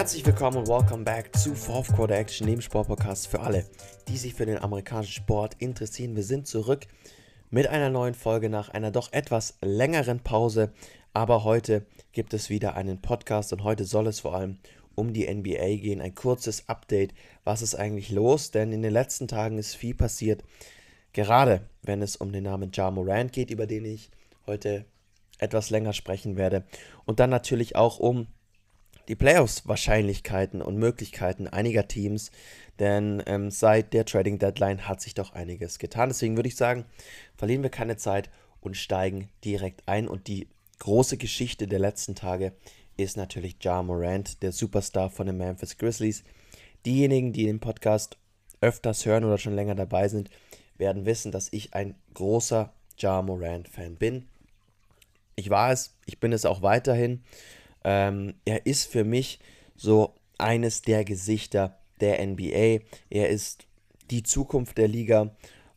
Herzlich willkommen und welcome back zu Fourth Quarter Action, dem Sportpodcast für alle, die sich für den amerikanischen Sport interessieren. Wir sind zurück mit einer neuen Folge nach einer doch etwas längeren Pause, aber heute gibt es wieder einen Podcast und heute soll es vor allem um die NBA gehen. Ein kurzes Update, was ist eigentlich los, denn in den letzten Tagen ist viel passiert, gerade wenn es um den Namen Ja Morant geht, über den ich heute etwas länger sprechen werde und dann natürlich auch um die Playoffs-Wahrscheinlichkeiten und Möglichkeiten einiger Teams, denn ähm, seit der Trading Deadline hat sich doch einiges getan. Deswegen würde ich sagen, verlieren wir keine Zeit und steigen direkt ein. Und die große Geschichte der letzten Tage ist natürlich Ja Morant, der Superstar von den Memphis Grizzlies. Diejenigen, die den Podcast öfters hören oder schon länger dabei sind, werden wissen, dass ich ein großer Ja Morant-Fan bin. Ich war es, ich bin es auch weiterhin. Ähm, er ist für mich so eines der Gesichter der NBA. Er ist die Zukunft der Liga.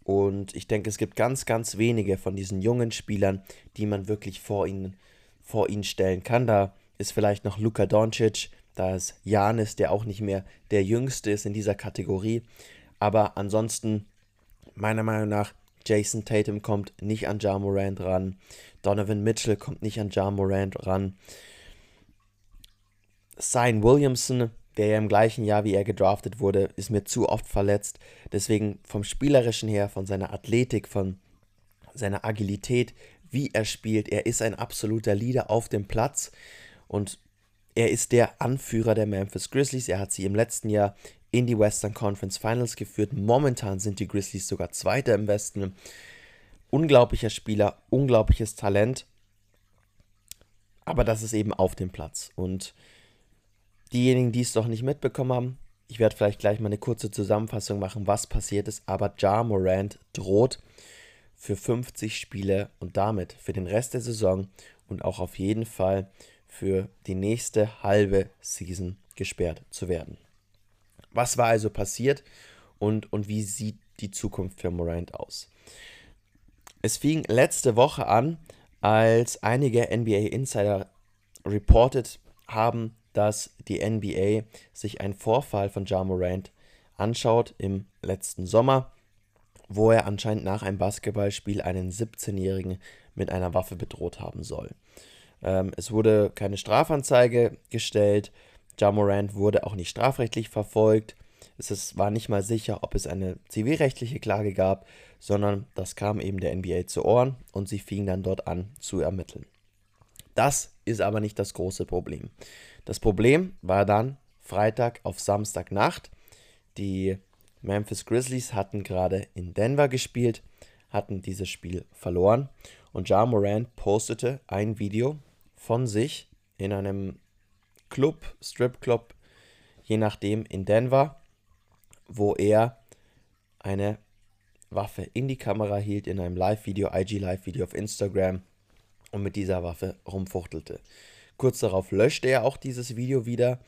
Und ich denke, es gibt ganz, ganz wenige von diesen jungen Spielern, die man wirklich vor ihn, vor ihn stellen kann. Da ist vielleicht noch Luka Doncic, da ist Janis, der auch nicht mehr der Jüngste ist in dieser Kategorie. Aber ansonsten, meiner Meinung nach, Jason Tatum kommt nicht an Ja Morant ran. Donovan Mitchell kommt nicht an Ja Morant ran. Sign Williamson, der ja im gleichen Jahr wie er gedraftet wurde, ist mir zu oft verletzt. Deswegen vom Spielerischen her, von seiner Athletik, von seiner Agilität, wie er spielt, er ist ein absoluter Leader auf dem Platz und er ist der Anführer der Memphis Grizzlies. Er hat sie im letzten Jahr in die Western Conference Finals geführt. Momentan sind die Grizzlies sogar Zweiter im Westen. Unglaublicher Spieler, unglaubliches Talent. Aber das ist eben auf dem Platz. Und Diejenigen, die es noch nicht mitbekommen haben, ich werde vielleicht gleich mal eine kurze Zusammenfassung machen, was passiert ist, aber Ja Morant droht für 50 Spiele und damit für den Rest der Saison und auch auf jeden Fall für die nächste halbe Season gesperrt zu werden. Was war also passiert und, und wie sieht die Zukunft für Morant aus? Es fing letzte Woche an, als einige NBA Insider reported haben, dass die NBA sich einen Vorfall von Ja Morant anschaut im letzten Sommer, wo er anscheinend nach einem Basketballspiel einen 17-Jährigen mit einer Waffe bedroht haben soll. Ähm, es wurde keine Strafanzeige gestellt, Ja Morant wurde auch nicht strafrechtlich verfolgt. Es ist, war nicht mal sicher, ob es eine zivilrechtliche Klage gab, sondern das kam eben der NBA zu Ohren und sie fing dann dort an zu ermitteln. Das ist aber nicht das große Problem. Das Problem war dann Freitag auf Samstagnacht. Die Memphis Grizzlies hatten gerade in Denver gespielt, hatten dieses Spiel verloren und Ja Morant postete ein Video von sich in einem Club, Stripclub, je nachdem in Denver, wo er eine Waffe in die Kamera hielt in einem Live-Video, IG-Live-Video auf Instagram und mit dieser Waffe rumfuchtelte. Kurz darauf löschte er auch dieses Video wieder,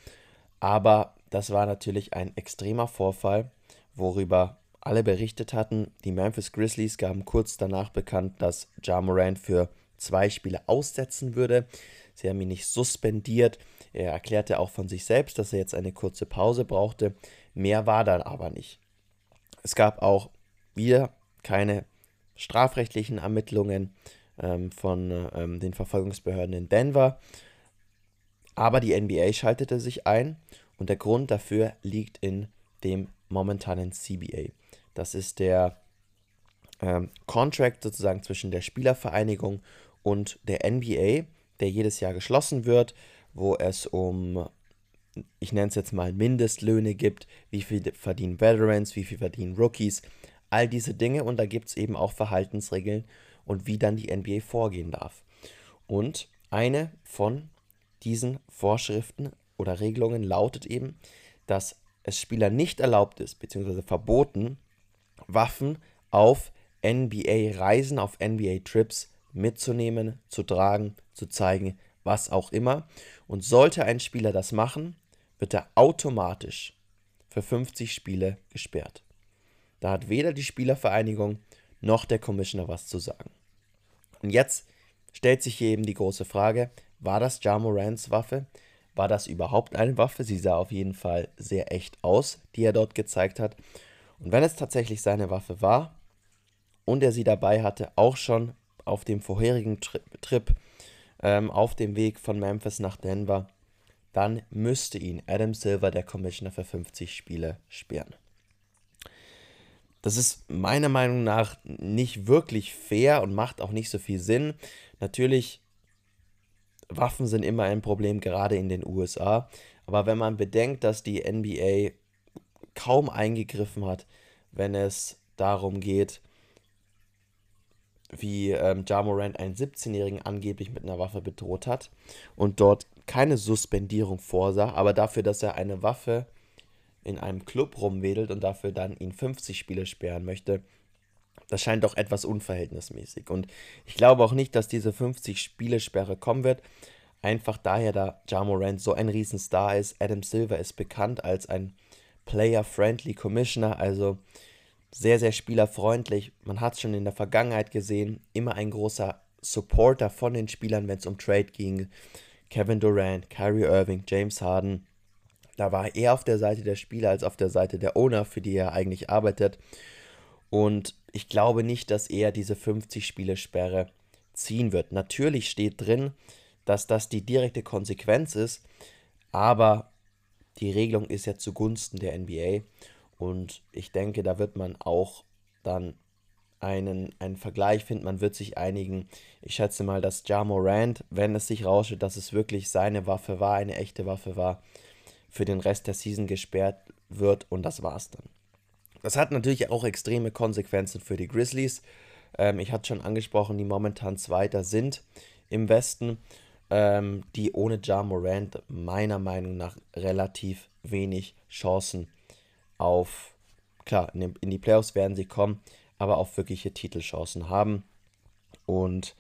aber das war natürlich ein extremer Vorfall, worüber alle berichtet hatten. Die Memphis Grizzlies gaben kurz danach bekannt, dass Ja Morant für zwei Spiele aussetzen würde. Sie haben ihn nicht suspendiert. Er erklärte auch von sich selbst, dass er jetzt eine kurze Pause brauchte. Mehr war dann aber nicht. Es gab auch wieder keine strafrechtlichen Ermittlungen ähm, von ähm, den Verfolgungsbehörden in Denver. Aber die NBA schaltete sich ein und der Grund dafür liegt in dem momentanen CBA. Das ist der ähm, Contract sozusagen zwischen der Spielervereinigung und der NBA, der jedes Jahr geschlossen wird, wo es um, ich nenne es jetzt mal Mindestlöhne gibt, wie viel verdienen Veterans, wie viel verdienen Rookies, all diese Dinge und da gibt es eben auch Verhaltensregeln und wie dann die NBA vorgehen darf. Und eine von diesen Vorschriften oder Regelungen lautet eben, dass es Spielern nicht erlaubt ist, beziehungsweise verboten, Waffen auf NBA-Reisen, auf NBA-Trips mitzunehmen, zu tragen, zu zeigen, was auch immer. Und sollte ein Spieler das machen, wird er automatisch für 50 Spiele gesperrt. Da hat weder die Spielervereinigung noch der Commissioner was zu sagen. Und jetzt stellt sich hier eben die große Frage, war das Ja Morants Waffe? War das überhaupt eine Waffe? Sie sah auf jeden Fall sehr echt aus, die er dort gezeigt hat. Und wenn es tatsächlich seine Waffe war und er sie dabei hatte, auch schon auf dem vorherigen Tri Trip ähm, auf dem Weg von Memphis nach Denver, dann müsste ihn Adam Silver, der Commissioner, für 50 Spiele sperren. Das ist meiner Meinung nach nicht wirklich fair und macht auch nicht so viel Sinn. Natürlich, Waffen sind immer ein Problem, gerade in den USA. Aber wenn man bedenkt, dass die NBA kaum eingegriffen hat, wenn es darum geht, wie ähm, Ja Morant einen 17-Jährigen angeblich mit einer Waffe bedroht hat und dort keine Suspendierung vorsah, aber dafür, dass er eine Waffe in einem Club rumwedelt und dafür dann ihn 50 Spiele sperren möchte, das scheint doch etwas unverhältnismäßig. Und ich glaube auch nicht, dass diese 50 Spiele Sperre kommen wird. Einfach daher, da Ja Morant so ein Riesenstar ist. Adam Silver ist bekannt als ein Player-Friendly Commissioner, also sehr, sehr spielerfreundlich. Man hat es schon in der Vergangenheit gesehen, immer ein großer Supporter von den Spielern, wenn es um Trade ging. Kevin Durant, Kyrie Irving, James Harden. Da war er auf der Seite der Spieler als auf der Seite der Owner, für die er eigentlich arbeitet. Und ich glaube nicht, dass er diese 50-Spiele-Sperre ziehen wird. Natürlich steht drin, dass das die direkte Konsequenz ist, aber die Regelung ist ja zugunsten der NBA. Und ich denke, da wird man auch dann einen, einen Vergleich finden. Man wird sich einigen. Ich schätze mal, dass Ja Morant, wenn es sich rausstellt, dass es wirklich seine Waffe war, eine echte Waffe war, für den Rest der Season gesperrt wird und das war's dann. Das hat natürlich auch extreme Konsequenzen für die Grizzlies. Ähm, ich hatte schon angesprochen, die momentan Zweiter sind im Westen, ähm, die ohne Ja Morant meiner Meinung nach relativ wenig Chancen auf, klar, in die Playoffs werden sie kommen, aber auch wirkliche Titelchancen haben. Und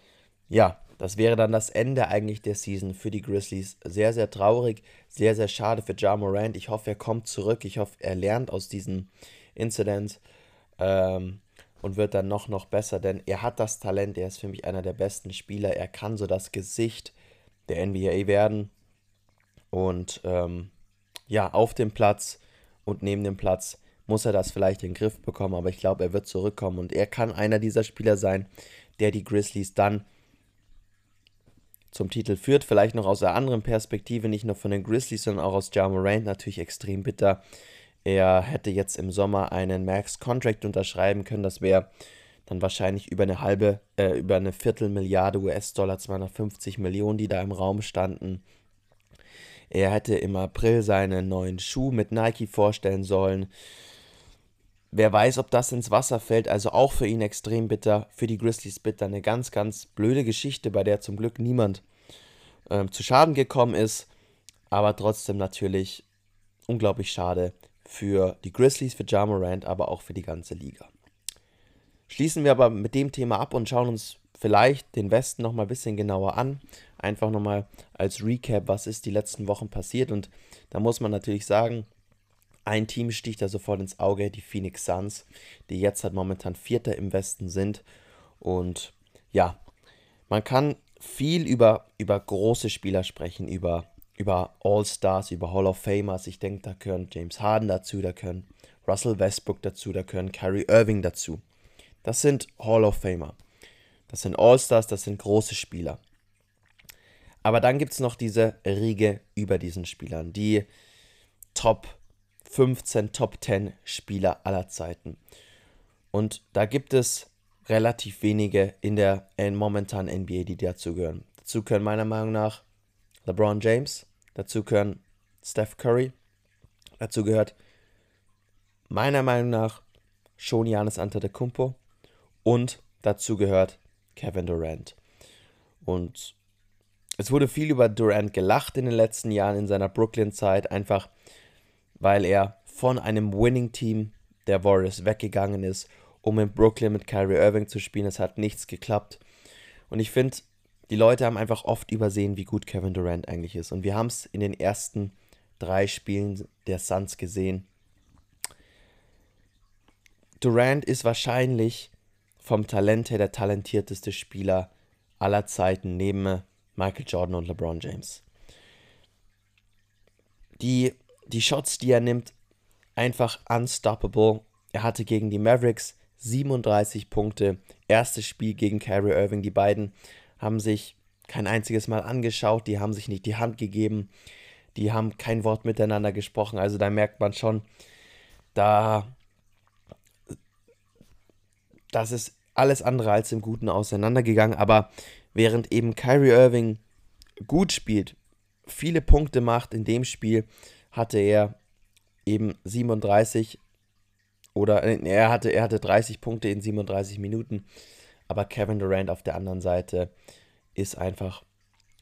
ja, das wäre dann das Ende eigentlich der Season für die Grizzlies. Sehr, sehr traurig, sehr, sehr schade für Ja Morant. Ich hoffe, er kommt zurück. Ich hoffe, er lernt aus diesem Incident ähm, und wird dann noch, noch besser, denn er hat das Talent. Er ist für mich einer der besten Spieler. Er kann so das Gesicht der NBA werden. Und ähm, ja, auf dem Platz und neben dem Platz muss er das vielleicht in den Griff bekommen, aber ich glaube, er wird zurückkommen und er kann einer dieser Spieler sein, der die Grizzlies dann zum Titel führt. Vielleicht noch aus einer anderen Perspektive, nicht nur von den Grizzlies, sondern auch aus Ja Morant natürlich extrem bitter. Er hätte jetzt im Sommer einen Max-Contract unterschreiben können. Das wäre dann wahrscheinlich über eine halbe, äh, über eine Viertelmilliarde US-Dollar, 250 Millionen, die da im Raum standen. Er hätte im April seinen neuen Schuh mit Nike vorstellen sollen. Wer weiß, ob das ins Wasser fällt, also auch für ihn extrem bitter, für die Grizzlies bitter. Eine ganz, ganz blöde Geschichte, bei der zum Glück niemand äh, zu Schaden gekommen ist, aber trotzdem natürlich unglaublich schade für die Grizzlies, für Ja Morant, aber auch für die ganze Liga. Schließen wir aber mit dem Thema ab und schauen uns vielleicht den Westen nochmal ein bisschen genauer an. Einfach nochmal als Recap, was ist die letzten Wochen passiert. Und da muss man natürlich sagen, ein Team sticht da sofort ins Auge, die Phoenix Suns, die jetzt halt momentan Vierter im Westen sind. Und ja, man kann viel über, über große Spieler sprechen, über, über All-Stars, über Hall of Famers. Ich denke, da gehören James Harden dazu, da gehören Russell Westbrook dazu, da gehören Kyrie Irving dazu. Das sind Hall of Famer. Das sind All-Stars, das sind große Spieler. Aber dann gibt es noch diese Riege über diesen Spielern, die Top 15 Top 10 Spieler aller Zeiten. Und da gibt es relativ wenige in der momentanen NBA, die dazu gehören. Dazu gehören meiner Meinung nach LeBron James, dazu gehören Steph Curry, dazu gehört meiner Meinung nach schon Janis Antetokounmpo und dazu gehört Kevin Durant. Und es wurde viel über Durant gelacht in den letzten Jahren in seiner Brooklyn-Zeit, einfach weil er von einem Winning-Team der Warriors weggegangen ist, um in Brooklyn mit Kyrie Irving zu spielen. Es hat nichts geklappt. Und ich finde, die Leute haben einfach oft übersehen, wie gut Kevin Durant eigentlich ist. Und wir haben es in den ersten drei Spielen der Suns gesehen. Durant ist wahrscheinlich vom Talent her der talentierteste Spieler aller Zeiten neben Michael Jordan und LeBron James. Die, die Shots, die er nimmt, einfach unstoppable. Er hatte gegen die Mavericks 37 Punkte. Erstes Spiel gegen Kyrie Irving. Die beiden haben sich kein einziges Mal angeschaut, die haben sich nicht die Hand gegeben, die haben kein Wort miteinander gesprochen. Also da merkt man schon, da das ist alles andere als im Guten auseinandergegangen. Aber während eben Kyrie Irving gut spielt, viele Punkte macht in dem Spiel, hatte er eben 37 oder äh, er hatte, er hatte 30 Punkte in 37 Minuten. Aber Kevin Durant auf der anderen Seite ist einfach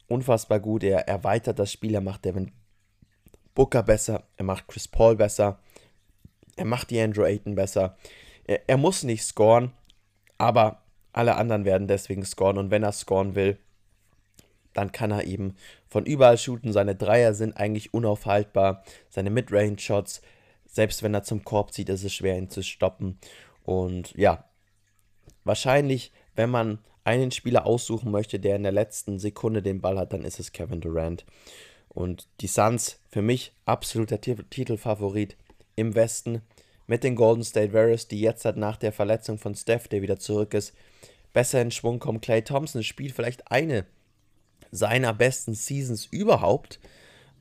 unfassbar gut. Er erweitert das Spiel, er macht Devin Booker besser, er macht Chris Paul besser, er macht die Andrew Ayton besser. Er, er muss nicht scoren, aber alle anderen werden deswegen scoren und wenn er scoren will, dann kann er eben von überall shooten. Seine Dreier sind eigentlich unaufhaltbar. Seine Midrange-Shots, selbst wenn er zum Korb zieht, ist es schwer, ihn zu stoppen. Und ja, wahrscheinlich, wenn man einen Spieler aussuchen möchte, der in der letzten Sekunde den Ball hat, dann ist es Kevin Durant. Und die Suns für mich absoluter Titelfavorit im Westen mit den Golden State Warriors, die jetzt halt nach der Verletzung von Steph, der wieder zurück ist, besser in Schwung kommen. Clay Thompson spielt vielleicht eine seiner besten Seasons überhaupt.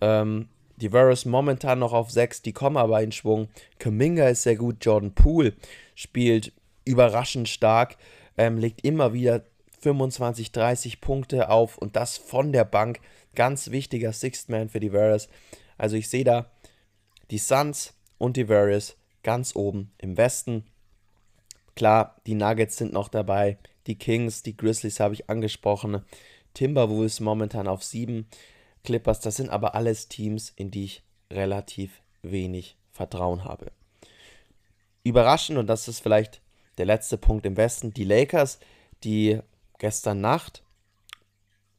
Ähm, die Warriors momentan noch auf 6, die kommen aber in Schwung. Kaminga ist sehr gut, Jordan Poole spielt überraschend stark, ähm, legt immer wieder 25, 30 Punkte auf und das von der Bank. Ganz wichtiger Sixth Man für die Warriors. Also ich sehe da die Suns und die Warriors ganz oben im Westen. Klar, die Nuggets sind noch dabei, die Kings, die Grizzlies habe ich angesprochen, Timberwolves momentan auf 7, Clippers, das sind aber alles Teams, in die ich relativ wenig Vertrauen habe. Überraschend, und das ist vielleicht der letzte Punkt im Westen, die Lakers, die gestern Nacht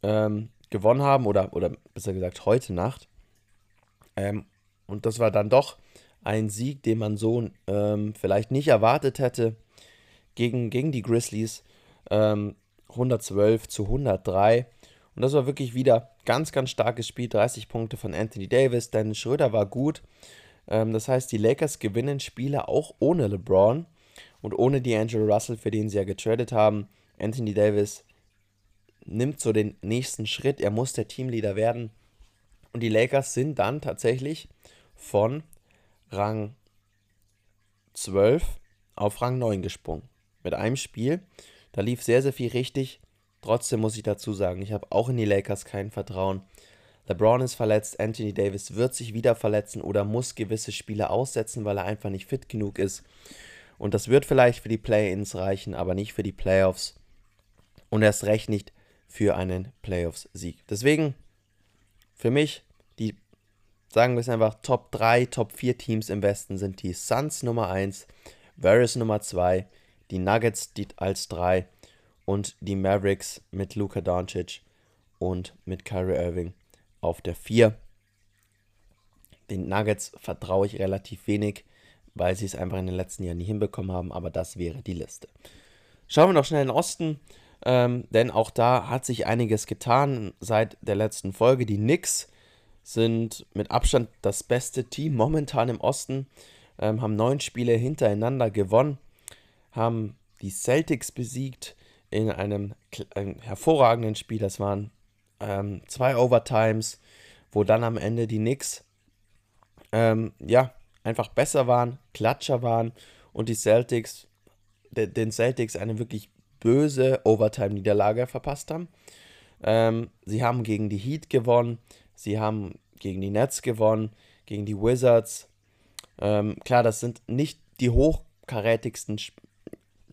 ähm, gewonnen haben oder, oder besser gesagt heute Nacht. Ähm, und das war dann doch ein Sieg, den man so ähm, vielleicht nicht erwartet hätte gegen, gegen die Grizzlies. 112 ähm, zu 103. Und das war wirklich wieder ganz, ganz starkes Spiel. 30 Punkte von Anthony Davis. Dennis Schröder war gut. Ähm, das heißt, die Lakers gewinnen Spiele auch ohne LeBron und ohne D'Angelo Russell, für den sie ja getradet haben. Anthony Davis nimmt so den nächsten Schritt. Er muss der Teamleader werden. Und die Lakers sind dann tatsächlich von Rang 12 auf Rang 9 gesprungen. Mit einem Spiel. Da lief sehr, sehr viel richtig. Trotzdem muss ich dazu sagen, ich habe auch in die Lakers kein Vertrauen. LeBron ist verletzt, Anthony Davis wird sich wieder verletzen oder muss gewisse Spiele aussetzen, weil er einfach nicht fit genug ist. Und das wird vielleicht für die Play-ins reichen, aber nicht für die Playoffs. Und erst recht nicht für einen Playoffs-Sieg. Deswegen für mich die, sagen wir es einfach, Top 3, Top 4 Teams im Westen sind die Suns Nummer 1, Varys Nummer 2, die Nuggets die als 3 und die Mavericks mit Luka Doncic und mit Kyrie Irving auf der 4. Den Nuggets vertraue ich relativ wenig weil sie es einfach in den letzten Jahren nie hinbekommen haben, aber das wäre die Liste. Schauen wir noch schnell in den Osten, ähm, denn auch da hat sich einiges getan seit der letzten Folge. Die Knicks sind mit Abstand das beste Team momentan im Osten, ähm, haben neun Spiele hintereinander gewonnen, haben die Celtics besiegt in einem, einem hervorragenden Spiel. Das waren ähm, zwei Overtimes, wo dann am Ende die Knicks ähm, ja, einfach besser waren, klatscher waren und die Celtics, den Celtics eine wirklich böse Overtime-Niederlage verpasst haben. Ähm, sie haben gegen die Heat gewonnen, sie haben gegen die Nets gewonnen, gegen die Wizards. Ähm, klar, das sind nicht die hochkarätigsten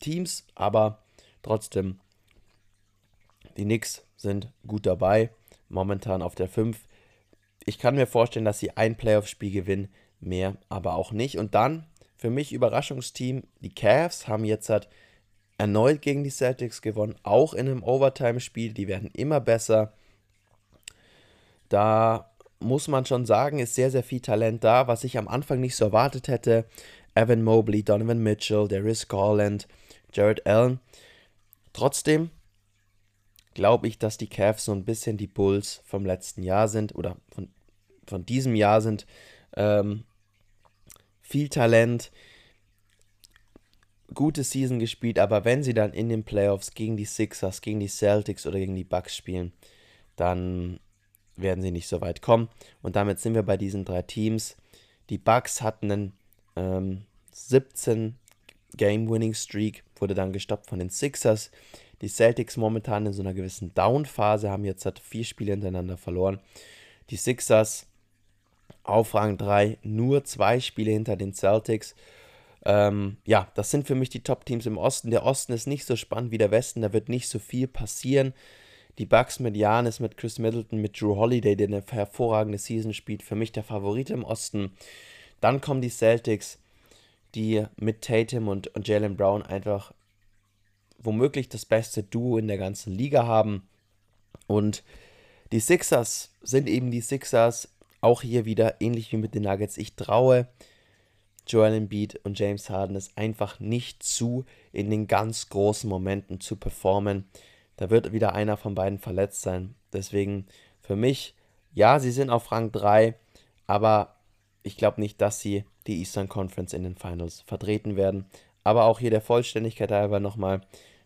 Teams, aber trotzdem, die Knicks sind gut dabei, momentan auf der 5. Ich kann mir vorstellen, dass sie ein Playoff-Spiel gewinnen, mehr aber auch nicht. Und dann für mich Überraschungsteam, die Cavs haben jetzt halt erneut gegen die Celtics gewonnen, auch in einem Overtime-Spiel. Die werden immer besser. Da muss man schon sagen, ist sehr, sehr viel Talent da, was ich am Anfang nicht so erwartet hätte. Evan Mobley, Donovan Mitchell, Darius Garland, Jared Allen. Trotzdem glaube ich, dass die Cavs so ein bisschen die Bulls vom letzten Jahr sind oder von, von diesem Jahr sind. Ähm, viel Talent, gute Season gespielt, aber wenn sie dann in den Playoffs gegen die Sixers, gegen die Celtics oder gegen die Bucks spielen, dann werden sie nicht so weit kommen. Und damit sind wir bei diesen drei Teams. Die Bucks hatten einen ähm, 17 Game-Winning-Streak, wurde dann gestoppt von den Sixers. Die Celtics momentan in so einer gewissen Down-Phase, haben jetzt halt vier Spiele hintereinander verloren. Die Sixers auf Rang 3, nur zwei Spiele hinter den Celtics. Ähm, ja, das sind für mich die Top-Teams im Osten. Der Osten ist nicht so spannend wie der Westen, da wird nicht so viel passieren. Die Bucks mit Janis, mit Chris Middleton, mit Drew Holiday, der eine hervorragende Season spielt, für mich der Favorit im Osten. Dann kommen die Celtics, die mit Tatum und, und Jalen Brown einfach womöglich das beste Duo in der ganzen Liga haben. Und die Sixers sind eben die Sixers, auch hier wieder ähnlich wie mit den Nuggets. Ich traue Joel Embiid und James Harden es einfach nicht zu, in den ganz großen Momenten zu performen. Da wird wieder einer von beiden verletzt sein. Deswegen für mich, ja, sie sind auf Rang 3, aber ich glaube nicht, dass sie die Eastern Conference in den Finals vertreten werden. Aber auch hier der Vollständigkeit halber nochmal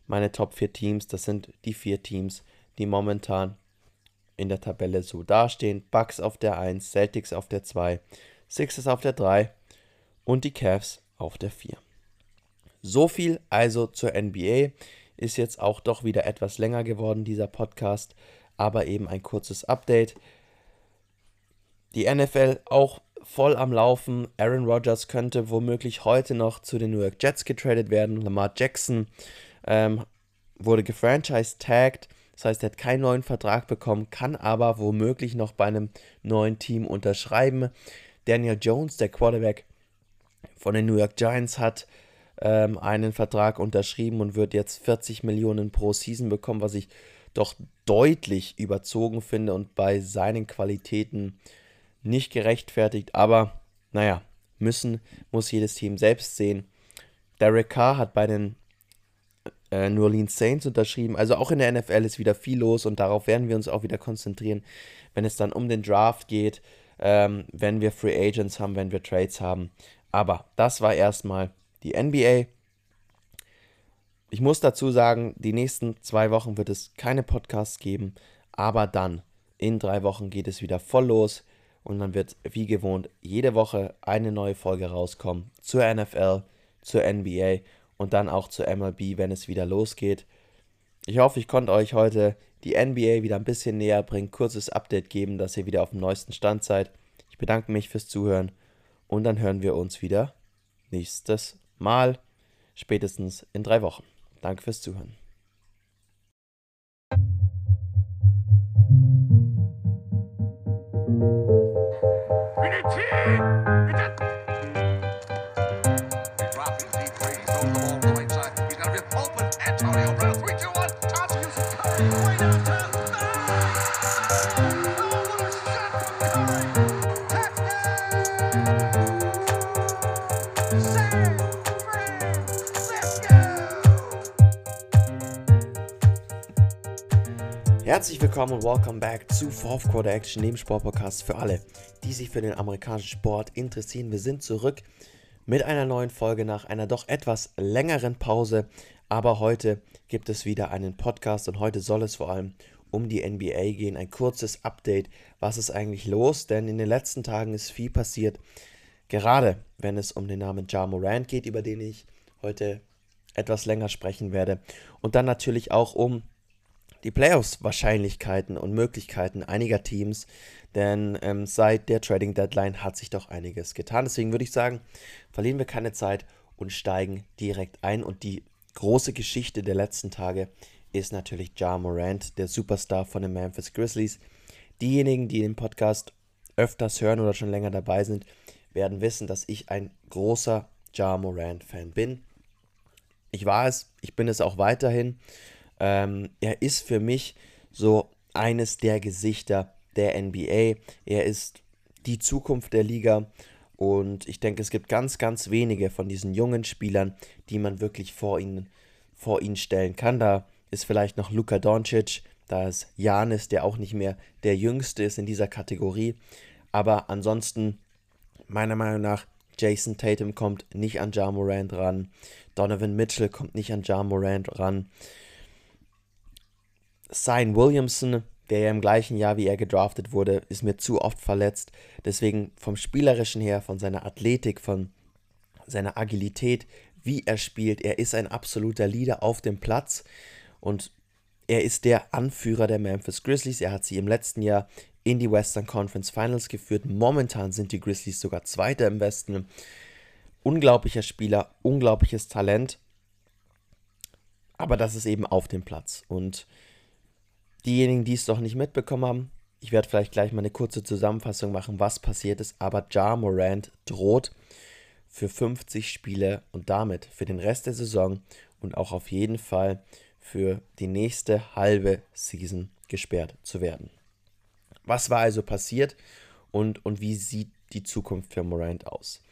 meine Top 4 Teams. Das sind die vier Teams, die momentan in der Tabelle so dastehen. Bucks auf der 1, Celtics auf der 2, Sixers auf der 3 und die Cavs auf der 4. So viel also zur NBA. Ist jetzt auch doch wieder etwas länger geworden, dieser Podcast, aber eben ein kurzes Update. Die NFL auch voll am Laufen. Aaron Rodgers könnte womöglich heute noch zu den New York Jets getradet werden. Lamar Jackson ähm, wurde gefranchise-tagged. Das heißt, er hat keinen neuen Vertrag bekommen, kann aber womöglich noch bei einem neuen Team unterschreiben. Daniel Jones, der Quarterback von den New York Giants, hat ähm, einen Vertrag unterschrieben und wird jetzt 40 Millionen pro Season bekommen, was ich doch deutlich überzogen finde und bei seinen Qualitäten nicht gerechtfertigt. Aber naja, müssen muss jedes Team selbst sehen. Derek Carr hat bei den äh, New Orleans Saints unterschrieben. Also auch in der NFL ist wieder viel los und darauf werden wir uns auch wieder konzentrieren, wenn es dann um den Draft geht, ähm, wenn wir Free Agents haben, wenn wir Trades haben. Aber das war erstmal die NBA. Ich muss dazu sagen, die nächsten zwei Wochen wird es keine Podcasts geben, aber dann in drei Wochen geht es wieder voll los und dann wird wie gewohnt jede Woche eine neue Folge rauskommen zur NFL, zur NBA und dann auch zur MLB, wenn es wieder losgeht. Ich hoffe, ich konnte euch heute die NBA wieder ein bisschen näher bringen, kurzes Update geben, dass ihr wieder auf dem neuesten Stand seid. Ich bedanke mich fürs Zuhören und dann hören wir uns wieder nächstes Mal, spätestens in drei Wochen. Danke fürs Zuhören. Herzlich willkommen und welcome back zu Fourth Quarter Action, dem Sportpodcast für alle, die sich für den amerikanischen Sport interessieren. Wir sind zurück mit einer neuen Folge nach einer doch etwas längeren Pause, aber heute gibt es wieder einen Podcast und heute soll es vor allem um die NBA gehen. Ein kurzes Update, was ist eigentlich los, denn in den letzten Tagen ist viel passiert, gerade wenn es um den Namen Ja Morant geht, über den ich heute etwas länger sprechen werde und dann natürlich auch um die Playoffs-Wahrscheinlichkeiten und Möglichkeiten einiger Teams, denn ähm, seit der Trading Deadline hat sich doch einiges getan. Deswegen würde ich sagen, verlieren wir keine Zeit und steigen direkt ein. Und die große Geschichte der letzten Tage ist natürlich Ja Morant, der Superstar von den Memphis Grizzlies. Diejenigen, die den Podcast öfters hören oder schon länger dabei sind, werden wissen, dass ich ein großer Ja Morant-Fan bin. Ich war es, ich bin es auch weiterhin. Ähm, er ist für mich so eines der Gesichter der NBA. Er ist die Zukunft der Liga. Und ich denke, es gibt ganz, ganz wenige von diesen jungen Spielern, die man wirklich vor ihn, vor ihn stellen kann. Da ist vielleicht noch Luka Doncic, da ist Janis, der auch nicht mehr der Jüngste ist in dieser Kategorie. Aber ansonsten, meiner Meinung nach, Jason Tatum kommt nicht an Ja Morant ran. Donovan Mitchell kommt nicht an Ja Morant ran. Sign Williamson, der ja im gleichen Jahr wie er gedraftet wurde, ist mir zu oft verletzt. Deswegen vom Spielerischen her, von seiner Athletik, von seiner Agilität, wie er spielt, er ist ein absoluter Leader auf dem Platz und er ist der Anführer der Memphis Grizzlies. Er hat sie im letzten Jahr in die Western Conference Finals geführt. Momentan sind die Grizzlies sogar Zweiter im Westen. Unglaublicher Spieler, unglaubliches Talent. Aber das ist eben auf dem Platz. Und diejenigen, die es noch nicht mitbekommen haben, ich werde vielleicht gleich mal eine kurze Zusammenfassung machen, was passiert ist. Aber Ja Morant droht für 50 Spiele und damit für den Rest der Saison und auch auf jeden Fall für die nächste halbe Season gesperrt zu werden. Was war also passiert und, und wie sieht die Zukunft für Morant aus?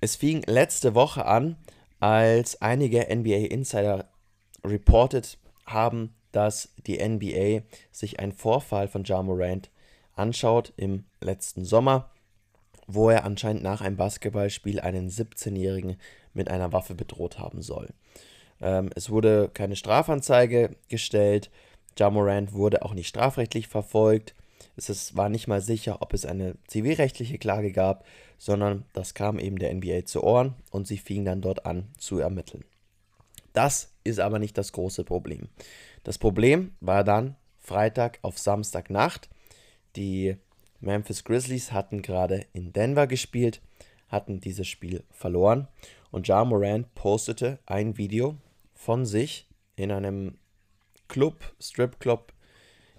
Es fing letzte Woche an, als einige NBA Insider reported haben, dass die NBA sich einen Vorfall von Ja Morant anschaut im letzten Sommer, wo er anscheinend nach einem Basketballspiel einen 17-Jährigen mit einer Waffe bedroht haben soll. Ähm, es wurde keine Strafanzeige gestellt. Jamorant wurde auch nicht strafrechtlich verfolgt. Es ist, war nicht mal sicher, ob es eine zivilrechtliche Klage gab, sondern das kam eben der NBA zu Ohren und sie fingen dann dort an zu ermitteln. Das ist aber nicht das große Problem. Das Problem war dann Freitag auf Samstagnacht. Die Memphis Grizzlies hatten gerade in Denver gespielt, hatten dieses Spiel verloren und Ja Morant postete ein Video von sich in einem Club, Stripclub,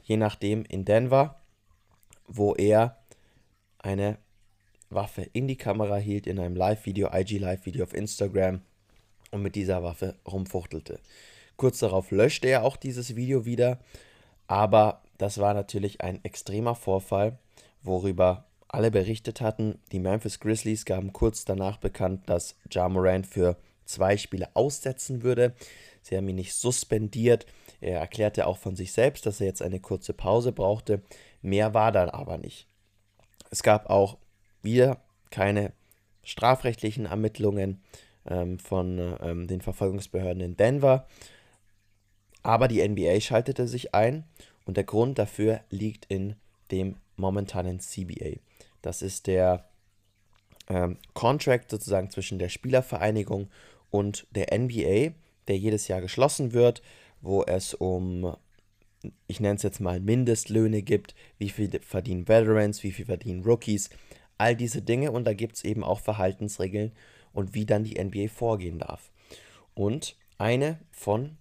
je nachdem in Denver, wo er eine Waffe in die Kamera hielt in einem Live-Video, IG-Live-Video auf Instagram und mit dieser Waffe rumfuchtelte. Kurz darauf löschte er auch dieses Video wieder, aber das war natürlich ein extremer Vorfall, worüber alle berichtet hatten. Die Memphis Grizzlies gaben kurz danach bekannt, dass Ja Morant für zwei Spiele aussetzen würde. Sie haben ihn nicht suspendiert. Er erklärte auch von sich selbst, dass er jetzt eine kurze Pause brauchte. Mehr war dann aber nicht. Es gab auch wieder keine strafrechtlichen Ermittlungen ähm, von ähm, den Verfolgungsbehörden in Denver. Aber die NBA schaltete sich ein und der Grund dafür liegt in dem momentanen CBA. Das ist der ähm, Contract sozusagen zwischen der Spielervereinigung und der NBA, der jedes Jahr geschlossen wird, wo es um, ich nenne es jetzt mal Mindestlöhne gibt, wie viel verdienen Veterans, wie viel verdienen Rookies, all diese Dinge und da gibt es eben auch Verhaltensregeln und wie dann die NBA vorgehen darf. Und eine von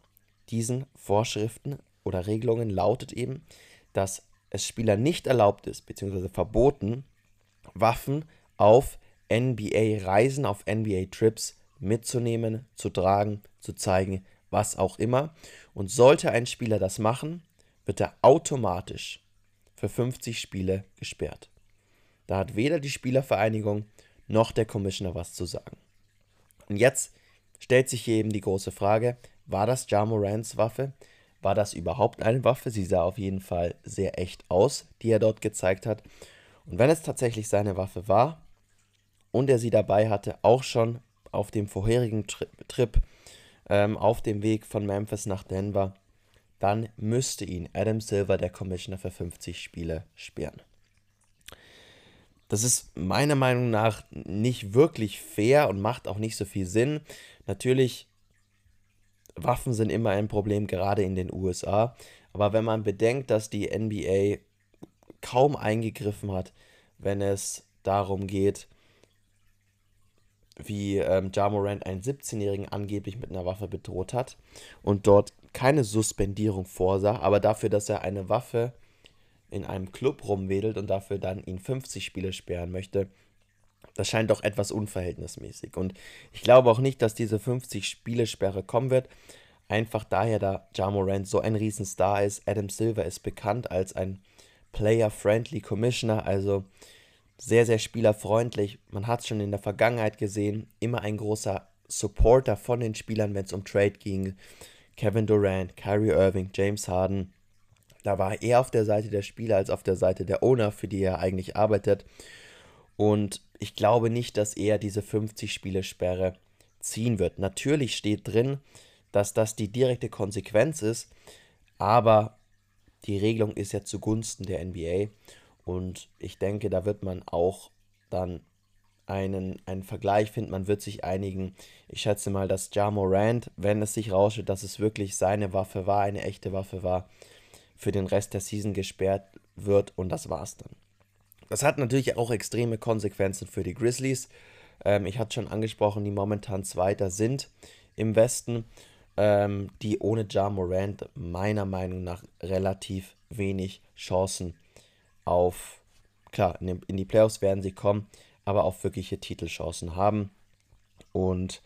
diesen Vorschriften oder Regelungen lautet eben, dass es Spieler nicht erlaubt ist, beziehungsweise verboten, Waffen auf NBA-Reisen, auf NBA-Trips mitzunehmen, zu tragen, zu zeigen, was auch immer. Und sollte ein Spieler das machen, wird er automatisch für 50 Spiele gesperrt. Da hat weder die Spielervereinigung noch der Commissioner was zu sagen. Und jetzt stellt sich hier eben die große Frage, war das Jamorans Waffe? War das überhaupt eine Waffe? Sie sah auf jeden Fall sehr echt aus, die er dort gezeigt hat. Und wenn es tatsächlich seine Waffe war und er sie dabei hatte, auch schon auf dem vorherigen Tri Trip ähm, auf dem Weg von Memphis nach Denver, dann müsste ihn Adam Silver, der Commissioner, für 50 Spiele sperren. Das ist meiner Meinung nach nicht wirklich fair und macht auch nicht so viel Sinn. Natürlich, Waffen sind immer ein Problem, gerade in den USA. Aber wenn man bedenkt, dass die NBA kaum eingegriffen hat, wenn es darum geht, wie ähm, Ja Morant einen 17-Jährigen angeblich mit einer Waffe bedroht hat und dort keine Suspendierung vorsah, aber dafür, dass er eine Waffe in einem Club rumwedelt und dafür dann ihn 50 Spiele sperren möchte, Das scheint doch etwas unverhältnismäßig. Und ich glaube auch nicht, dass diese 50-Spiele-Sperre kommen wird. Einfach daher, da Ja Morant so ein Riesenstar ist. Adam Silver ist bekannt als ein Player-Friendly Commissioner, also sehr, sehr spielerfreundlich. Man hat es schon in der Vergangenheit gesehen. Immer ein großer Supporter von den Spielern, wenn es um Trade ging. Kevin Durant, Kyrie Irving, James Harden. Da war er eher auf der Seite der Spieler als auf der Seite der Owner, für die er eigentlich arbeitet. Und ich glaube nicht, dass er diese 50-Spiele-Sperre ziehen wird. Natürlich steht drin, dass das die direkte Konsequenz ist, aber die Regelung ist ja zugunsten der NBA und ich denke, da wird man auch dann einen, einen Vergleich finden, man wird sich einigen. Ich schätze mal, dass Ja Morant, wenn es sich rausstellt, dass es wirklich seine Waffe war, eine echte Waffe war, für den Rest der Season gesperrt wird und das war's dann. Das hat natürlich auch extreme Konsequenzen für die Grizzlies. Ähm, ich hatte schon angesprochen, die momentan Zweiter sind im Westen, ähm, die ohne Ja Morant meiner Meinung nach relativ wenig Chancen auf, klar, in, in die Playoffs werden sie kommen, aber auch wirkliche Titelchancen haben. Und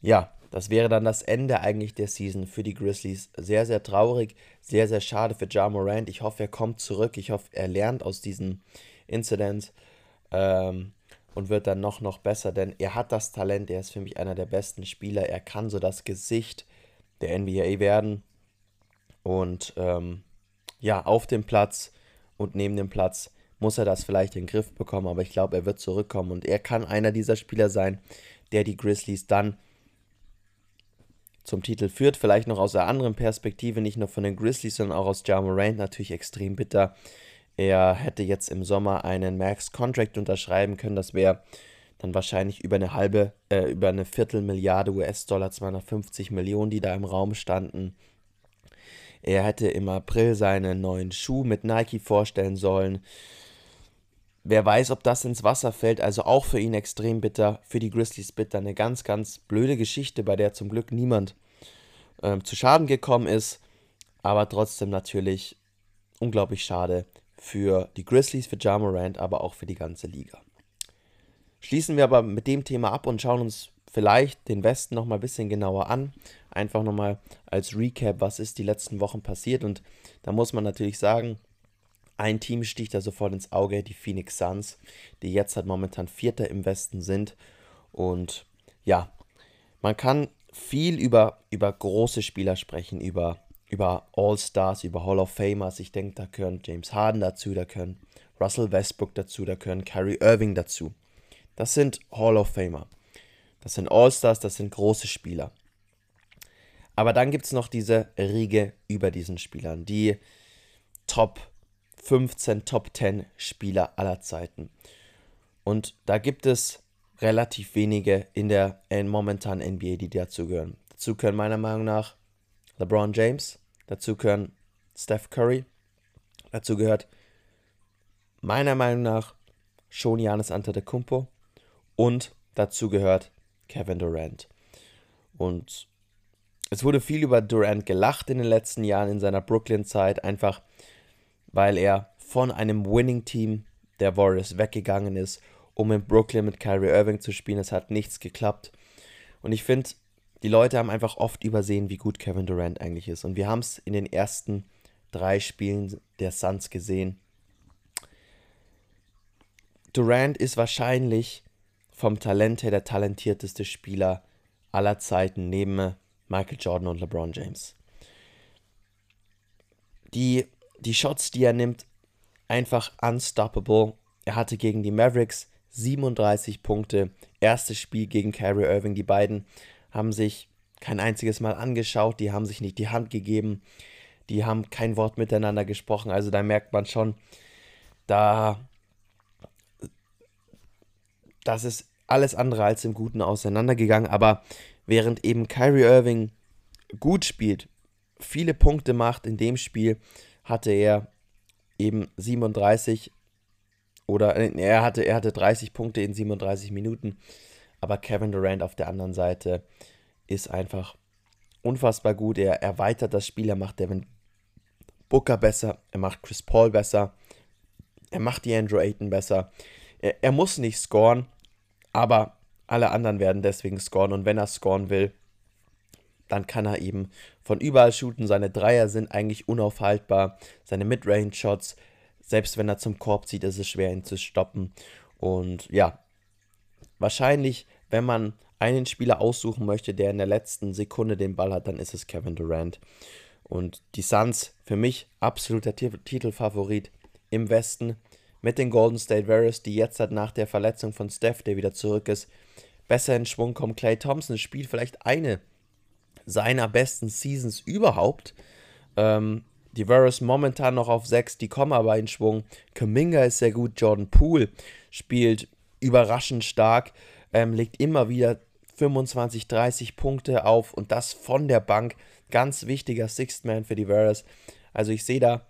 ja, das wäre dann das Ende eigentlich der Season für die Grizzlies. Sehr, sehr traurig, sehr, sehr schade für Ja Morant. Ich hoffe, er kommt zurück. Ich hoffe, er lernt aus diesem Incident ähm, und wird dann noch, noch besser, denn er hat das Talent. Er ist für mich einer der besten Spieler. Er kann so das Gesicht der NBA werden. Und ähm, ja, auf dem Platz und neben dem Platz muss er das vielleicht in den Griff bekommen, aber ich glaube, er wird zurückkommen und er kann einer dieser Spieler sein, der die Grizzlies dann zum Titel führt. Vielleicht noch aus einer anderen Perspektive, nicht nur von den Grizzlies, sondern auch aus Ja Morant natürlich extrem bitter. Er hätte jetzt im Sommer einen Max-Contract unterschreiben können. Das wäre dann wahrscheinlich über eine halbe, äh, über eine Viertelmilliarde US-Dollar, 250 Millionen, die da im Raum standen. Er hätte im April seinen neuen Schuh mit Nike vorstellen sollen. Wer weiß, ob das ins Wasser fällt, also auch für ihn extrem bitter, für die Grizzlies bitter. Eine ganz, ganz blöde Geschichte, bei der zum Glück niemand ähm, zu Schaden gekommen ist, aber trotzdem natürlich unglaublich schade für die Grizzlies, für Ja Morant, aber auch für die ganze Liga. Schließen wir aber mit dem Thema ab und schauen uns vielleicht den Westen noch mal ein bisschen genauer an. Einfach noch mal als Recap, was ist die letzten Wochen passiert und da muss man natürlich sagen, ein Team sticht da sofort ins Auge, die Phoenix Suns, die jetzt halt momentan Vierter im Westen sind. Und ja, man kann viel über, über große Spieler sprechen, über, über All-Stars, über Hall of Famers. Ich denke, da gehören James Harden dazu, da gehören Russell Westbrook dazu, da gehören Kyrie Irving dazu. Das sind Hall of Famer. Das sind All-Stars, das sind große Spieler. Aber dann gibt es noch diese Riege über diesen Spielern, die Top 15 Top 10 Spieler aller Zeiten. Und da gibt es relativ wenige in der momentanen NBA, die dazu gehören. Dazu gehören meiner Meinung nach LeBron James, dazu gehören Steph Curry, dazu gehört meiner Meinung nach schon Janis Antetokounmpo und dazu gehört Kevin Durant. Und es wurde viel über Durant gelacht in den letzten Jahren in seiner Brooklyn-Zeit, einfach weil er von einem Winning-Team der Warriors weggegangen ist, um in Brooklyn mit Kyrie Irving zu spielen. Es hat nichts geklappt. Und ich finde, die Leute haben einfach oft übersehen, wie gut Kevin Durant eigentlich ist. Und wir haben es in den ersten drei Spielen der Suns gesehen. Durant ist wahrscheinlich vom Talent her der talentierteste Spieler aller Zeiten neben Michael Jordan und LeBron James. Die die Shots, die er nimmt, einfach unstoppable. Er hatte gegen die Mavericks 37 Punkte. Erstes Spiel gegen Kyrie Irving. Die beiden haben sich kein einziges Mal angeschaut, die haben sich nicht die Hand gegeben, die haben kein Wort miteinander gesprochen. Also da merkt man schon, da das ist alles andere als im Guten auseinandergegangen. Aber während eben Kyrie Irving gut spielt, viele Punkte macht in dem Spiel, hatte er eben 37 oder äh, er hatte, er hatte 30 Punkte in 37 Minuten. Aber Kevin Durant auf der anderen Seite ist einfach unfassbar gut. Er erweitert das Spiel, er macht Devin Booker besser, er macht Chris Paul besser, er macht die Andrew Ayton besser. Er, er muss nicht scoren, Aber alle anderen werden deswegen scoren und wenn er scoren will, dann kann er eben von überall shooten. Seine Dreier sind eigentlich unaufhaltbar. Seine Midrange-Shots, selbst wenn er zum Korb zieht, ist es schwer, ihn zu stoppen. Und ja, wahrscheinlich, wenn man einen Spieler aussuchen möchte, der in der letzten Sekunde den Ball hat, dann ist es Kevin Durant. Und die Suns für mich absoluter Titelfavorit im Westen mit den Golden State Warriors, die jetzt halt nach der Verletzung von Steph, der wieder zurück ist, besser in Schwung kommen. Clay Thompson spielt vielleicht eine seiner besten Seasons überhaupt. Ähm, die Warriors momentan noch auf 6, die kommen aber in Schwung. Kaminga ist sehr gut, Jordan Poole spielt überraschend stark, ähm, legt immer wieder 25, 30 Punkte auf und das von der Bank. Ganz wichtiger Sixth Man für die Warriors. Also ich sehe da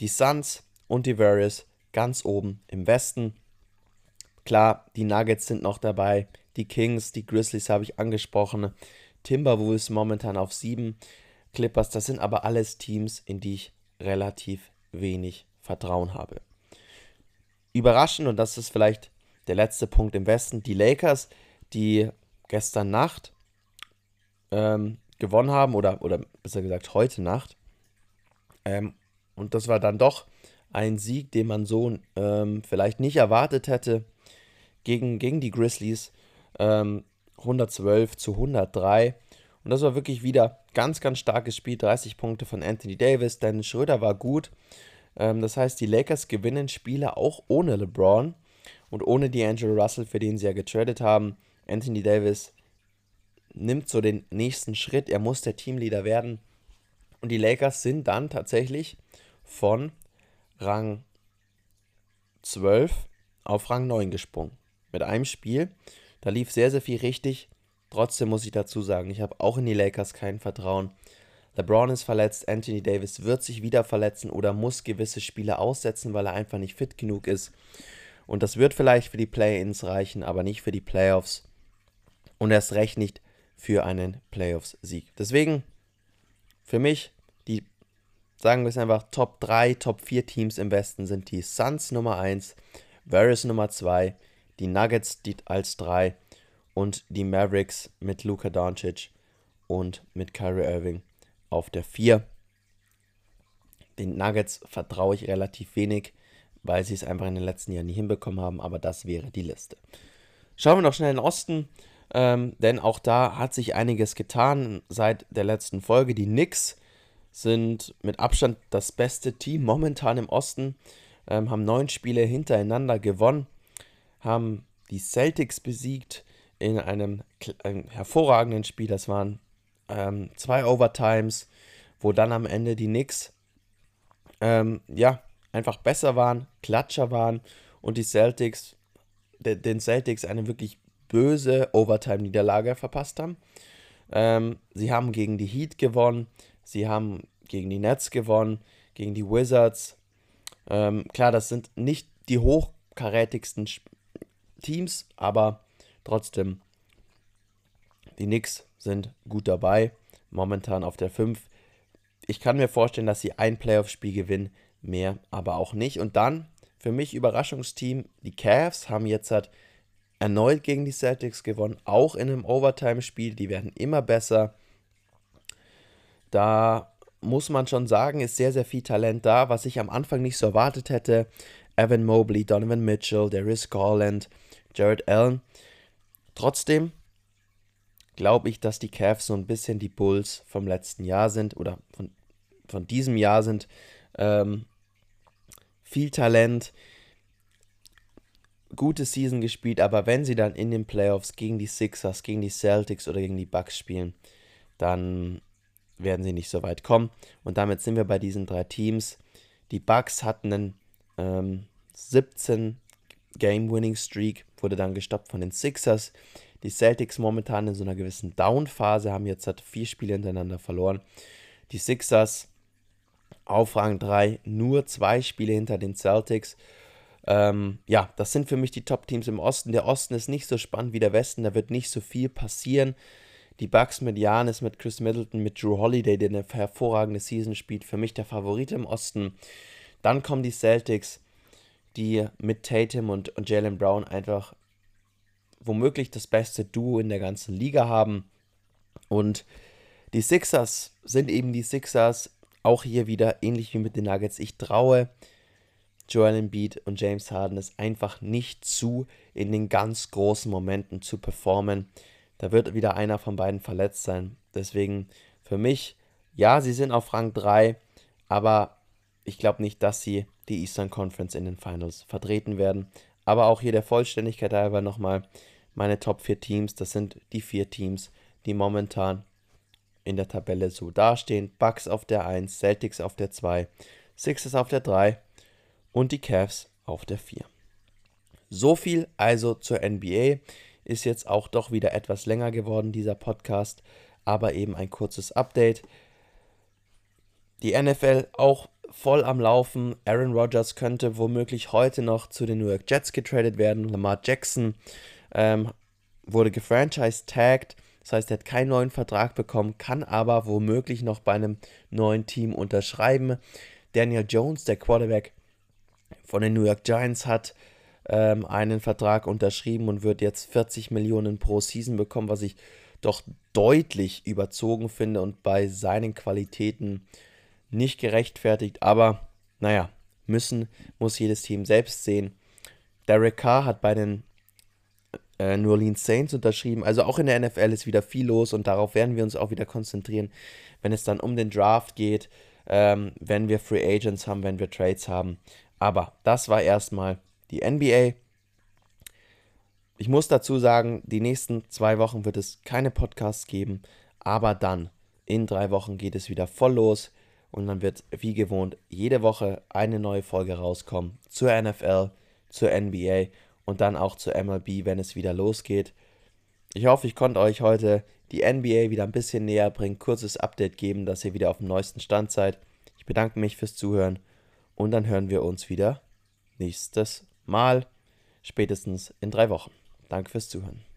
die Suns und die Warriors ganz oben im Westen. Klar, die Nuggets sind noch dabei, die Kings, die Grizzlies habe ich angesprochen. Timberwolves momentan auf 7, Clippers, das sind aber alles Teams, in die ich relativ wenig Vertrauen habe. Überraschend, und das ist vielleicht der letzte Punkt im Westen, die Lakers, die gestern Nacht ähm, gewonnen haben, oder, oder besser gesagt heute Nacht. Ähm, und das war dann doch ein Sieg, den man so ähm, vielleicht nicht erwartet hätte gegen, gegen die Grizzlies. Ähm, 112 zu 103. Und das war wirklich wieder ganz, ganz starkes Spiel. 30 Punkte von Anthony Davis. Dennis Schröder war gut. Ähm, das heißt, die Lakers gewinnen Spiele auch ohne LeBron und ohne D'Angelo Russell, für den sie ja getradet haben. Anthony Davis nimmt so den nächsten Schritt. Er muss der Teamleader werden. Und die Lakers sind dann tatsächlich von Rang 12 auf Rang 9 gesprungen. Mit einem Spiel. Da lief sehr, sehr viel richtig. Trotzdem muss ich dazu sagen, ich habe auch in die Lakers kein Vertrauen. LeBron ist verletzt, Anthony Davis wird sich wieder verletzen oder muss gewisse Spiele aussetzen, weil er einfach nicht fit genug ist. Und das wird vielleicht für die Play-ins reichen, aber nicht für die Playoffs. Und erst recht nicht für einen Playoffs-Sieg. Deswegen für mich die, sagen wir es einfach, Top 3, Top 4 Teams im Westen sind die Suns Nummer 1, Varys Nummer 2, die Nuggets die als 3 und die Mavericks mit Luka Doncic und mit Kyrie Irving auf der 4. Den Nuggets vertraue ich relativ wenig, weil sie es einfach in den letzten Jahren nie hinbekommen haben, aber das wäre die Liste. Schauen wir noch schnell in den Osten, ähm, denn auch da hat sich einiges getan seit der letzten Folge. Die Knicks sind mit Abstand das beste Team momentan im Osten, ähm, haben neun Spiele hintereinander gewonnen, haben die Celtics besiegt, in einem, einem hervorragenden Spiel. Das waren ähm, zwei Overtimes, wo dann am Ende die Knicks ähm, ja einfach besser waren, klatscher waren und die Celtics de, den Celtics eine wirklich böse Overtime-Niederlage verpasst haben. Ähm, sie haben gegen die Heat gewonnen, sie haben gegen die Nets gewonnen, gegen die Wizards. Ähm, klar, das sind nicht die hochkarätigsten Teams, aber Trotzdem, die Knicks sind gut dabei, momentan auf der 5. Ich kann mir vorstellen, dass sie ein Playoff-Spiel gewinnen, mehr aber auch nicht. Und dann, für mich Überraschungsteam, die Cavs haben jetzt halt erneut gegen die Celtics gewonnen, auch in einem Overtime-Spiel. Die werden immer besser. Da muss man schon sagen, ist sehr, sehr viel Talent da, was ich am Anfang nicht so erwartet hätte. Evan Mobley, Donovan Mitchell, Darius Garland, Jared Allen. Trotzdem glaube ich, dass die Cavs so ein bisschen die Bulls vom letzten Jahr sind oder von, von diesem Jahr sind. Ähm, viel Talent, gute Season gespielt, aber wenn sie dann in den Playoffs gegen die Sixers, gegen die Celtics oder gegen die Bucks spielen, dann werden sie nicht so weit kommen. Und damit sind wir bei diesen drei Teams. Die Bucks hatten einen ähm, 17 Game-Winning-Streak wurde dann gestoppt von den Sixers. Die Celtics momentan in so einer gewissen Down-Phase, haben jetzt halt vier Spiele hintereinander verloren. Die Sixers auf Rang 3, nur zwei Spiele hinter den Celtics. Ähm, ja, das sind für mich die Top-Teams im Osten. Der Osten ist nicht so spannend wie der Westen, da wird nicht so viel passieren. Die Bucks mit Janis, mit Chris Middleton, mit Drew Holiday, der eine hervorragende Season spielt, für mich der Favorit im Osten. Dann kommen die Celtics die mit Tatum und, und Jalen Brown einfach womöglich das beste Duo in der ganzen Liga haben. Und die Sixers sind eben die Sixers. Auch hier wieder ähnlich wie mit den Nuggets. Ich traue Joel Embiid und James Harden es einfach nicht zu, in den ganz großen Momenten zu performen. Da wird wieder einer von beiden verletzt sein. Deswegen für mich, ja, sie sind auf Rang 3, aber ich glaube nicht, dass sie die Eastern Conference in den Finals vertreten werden. Aber auch hier der Vollständigkeit halber nochmal meine Top 4 Teams. Das sind die vier Teams, die momentan in der Tabelle so dastehen. Bucks auf der 1, Celtics auf der 2, Sixers auf der 3 und die Cavs auf der 4. So viel also zur NBA. Ist jetzt auch doch wieder etwas länger geworden, dieser Podcast, aber eben ein kurzes Update. Die NFL auch voll am Laufen. Aaron Rodgers könnte womöglich heute noch zu den New York Jets getradet werden. Lamar Jackson ähm, wurde gefranchise-tagged. Das heißt, er hat keinen neuen Vertrag bekommen, kann aber womöglich noch bei einem neuen Team unterschreiben. Daniel Jones, der Quarterback von den New York Giants, hat ähm, einen Vertrag unterschrieben und wird jetzt 40 Millionen pro Season bekommen, was ich doch deutlich überzogen finde und bei seinen Qualitäten nicht gerechtfertigt, aber naja, müssen, muss jedes Team selbst sehen. Derek Carr hat bei den äh, New Orleans Saints unterschrieben. Also auch in der NFL ist wieder viel los und darauf werden wir uns auch wieder konzentrieren, wenn es dann um den Draft geht, ähm, wenn wir Free Agents haben, wenn wir Trades haben. Aber das war erstmal die NBA. Ich muss dazu sagen, die nächsten zwei Wochen wird es keine Podcasts geben, aber dann in drei Wochen geht es wieder voll los. Und dann wird wie gewohnt jede Woche eine neue Folge rauskommen zur NFL, zur NBA und dann auch zur MLB, wenn es wieder losgeht. Ich hoffe, ich konnte euch heute die NBA wieder ein bisschen näher bringen, kurzes Update geben, dass ihr wieder auf dem neuesten Stand seid. Ich bedanke mich fürs Zuhören und dann hören wir uns wieder nächstes Mal, spätestens in drei Wochen. Danke fürs Zuhören.